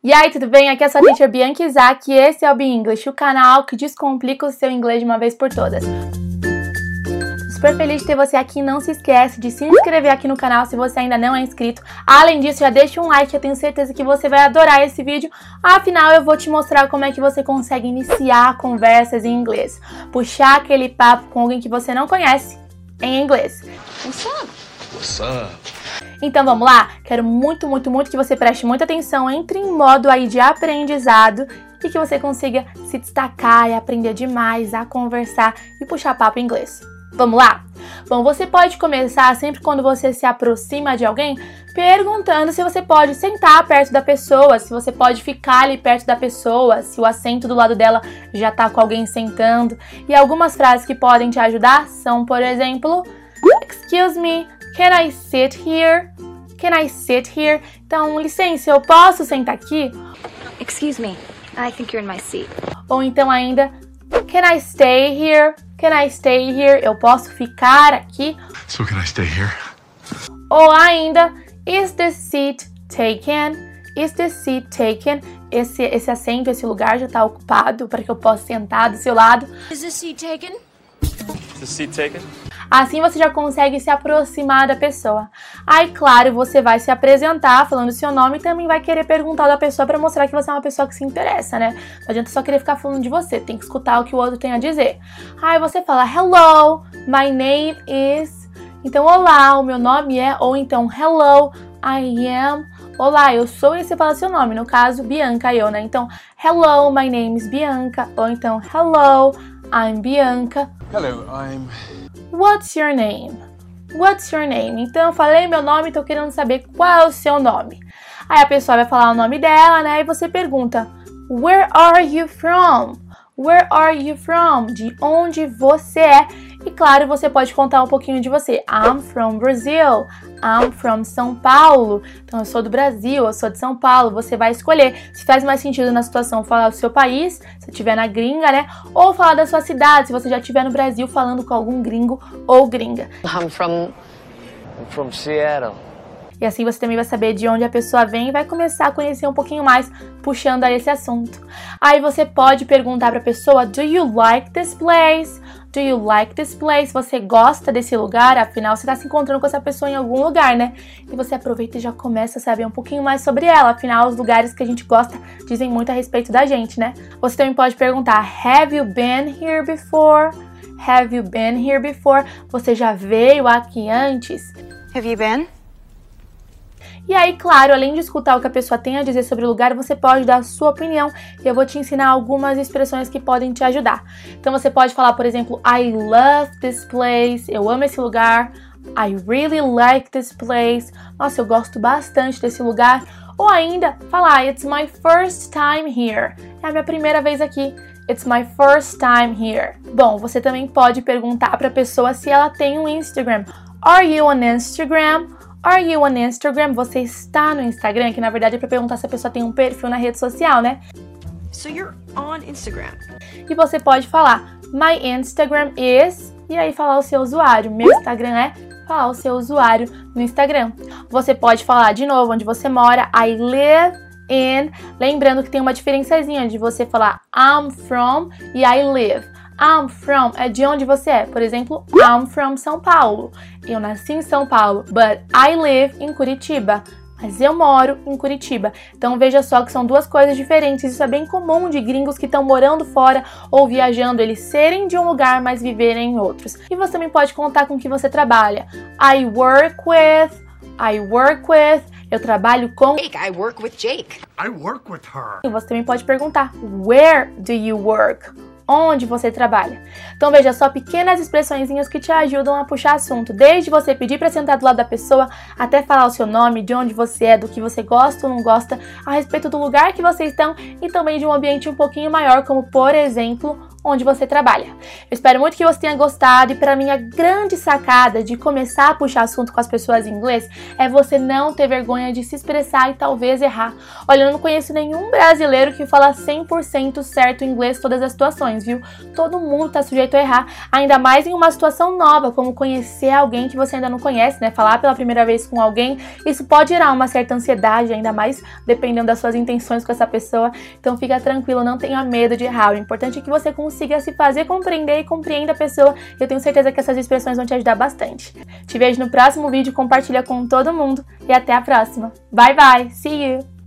E aí, tudo bem? Aqui é a sua teacher Bianca Isaac e esse é o Be English, o canal que descomplica o seu inglês de uma vez por todas. Super feliz de ter você aqui. Não se esquece de se inscrever aqui no canal se você ainda não é inscrito. Além disso, já deixa um like, eu tenho certeza que você vai adorar esse vídeo. Afinal, eu vou te mostrar como é que você consegue iniciar conversas em inglês. Puxar aquele papo com alguém que você não conhece em inglês. What's up? What's up? Então vamos lá? Quero muito, muito, muito que você preste muita atenção, entre em modo aí de aprendizado e que você consiga se destacar e aprender demais a conversar e puxar papo em inglês. Vamos lá? Bom, você pode começar sempre quando você se aproxima de alguém perguntando se você pode sentar perto da pessoa, se você pode ficar ali perto da pessoa, se o assento do lado dela já tá com alguém sentando. E algumas frases que podem te ajudar são, por exemplo, Excuse me, Can I sit here? Can I sit here? Então, licença, eu posso sentar aqui? Excuse me, I think you're in my seat. Ou então ainda, Can I stay here? Can I stay here? Eu posso ficar aqui? So can I stay here? Ou ainda, Is the seat taken? Is the seat taken? Esse, esse assento, esse lugar já está ocupado para que eu possa sentar do seu lado. Is the seat taken? Is the seat taken? Assim você já consegue se aproximar da pessoa. Aí, claro, você vai se apresentar falando seu nome e também vai querer perguntar da pessoa para mostrar que você é uma pessoa que se interessa, né? Não adianta só querer ficar falando de você, tem que escutar o que o outro tem a dizer. Aí você fala: Hello, my name is. Então, olá, o meu nome é. Ou então, Hello, I am. Olá, eu sou e você fala seu nome, no caso, Bianca, eu, né? Então, hello, my name is Bianca. Ou então, hello, I'm Bianca. Hello, I'm. What's your name? What's your name? Então, eu falei meu nome, tô querendo saber qual é o seu nome. Aí a pessoa vai falar o nome dela, né? E você pergunta: Where are you from? Where are you from? De onde você é? E claro, você pode contar um pouquinho de você. I'm from Brazil. I'm from São Paulo. Então, eu sou do Brasil, eu sou de São Paulo. Você vai escolher se faz mais sentido na situação falar do seu país, se estiver na gringa, né? Ou falar da sua cidade, se você já estiver no Brasil falando com algum gringo ou gringa. I'm from I'm from Seattle. E assim você também vai saber de onde a pessoa vem e vai começar a conhecer um pouquinho mais puxando a esse assunto. Aí você pode perguntar para a pessoa: Do you like this place? Do you like this place? Você gosta desse lugar? Afinal, você está se encontrando com essa pessoa em algum lugar, né? E você aproveita e já começa a saber um pouquinho mais sobre ela. Afinal, os lugares que a gente gosta dizem muito a respeito da gente, né? Você também pode perguntar: Have you been here before? Have you been here before? Você já veio aqui antes? Have you been? E aí, claro, além de escutar o que a pessoa tem a dizer sobre o lugar, você pode dar a sua opinião e eu vou te ensinar algumas expressões que podem te ajudar. Então você pode falar, por exemplo, I love this place, eu amo esse lugar. I really like this place. Nossa, eu gosto bastante desse lugar. Ou ainda, falar It's my first time here. É a minha primeira vez aqui. It's my first time here. Bom, você também pode perguntar para a pessoa se ela tem um Instagram. Are you on Instagram? Are you on Instagram? Você está no Instagram? Que na verdade é para perguntar se a pessoa tem um perfil na rede social, né? So you're on Instagram. E você pode falar My Instagram is e aí falar o seu usuário. Meu Instagram é falar o seu usuário no Instagram. Você pode falar de novo onde você mora. I live in. Lembrando que tem uma diferençazinha de você falar I'm from e I live. I'm from é de onde você é. Por exemplo, I'm from São Paulo. Eu nasci em São Paulo, but I live em Curitiba. Mas eu moro em Curitiba. Então veja só que são duas coisas diferentes. Isso é bem comum de gringos que estão morando fora ou viajando, eles serem de um lugar, mas viverem em outros. E você também pode contar com que você trabalha. I work with, I work with, eu trabalho com. Jake, I work with Jake. I work with her. E você também pode perguntar: Where do you work? Onde você trabalha. Então veja só pequenas expressõezinhas que te ajudam a puxar assunto, desde você pedir para sentar do lado da pessoa até falar o seu nome, de onde você é, do que você gosta ou não gosta, a respeito do lugar que vocês estão e também de um ambiente um pouquinho maior, como por exemplo, onde você trabalha. Eu espero muito que você tenha gostado e para mim a grande sacada de começar a puxar assunto com as pessoas em inglês é você não ter vergonha de se expressar e talvez errar. Olha, eu não conheço nenhum brasileiro que fala 100% certo inglês todas as situações, viu? Todo mundo tá sujeito a errar, ainda mais em uma situação nova, como conhecer alguém que você ainda não conhece, né? Falar pela primeira vez com alguém, isso pode gerar uma certa ansiedade, ainda mais dependendo das suas intenções com essa pessoa. Então fica tranquilo, não tenha medo de errar. O importante é que você consiga se fazer compreender e compreenda a pessoa. Eu tenho certeza que essas expressões vão te ajudar bastante. Te vejo no próximo vídeo, compartilha com todo mundo e até a próxima. Bye bye, see you!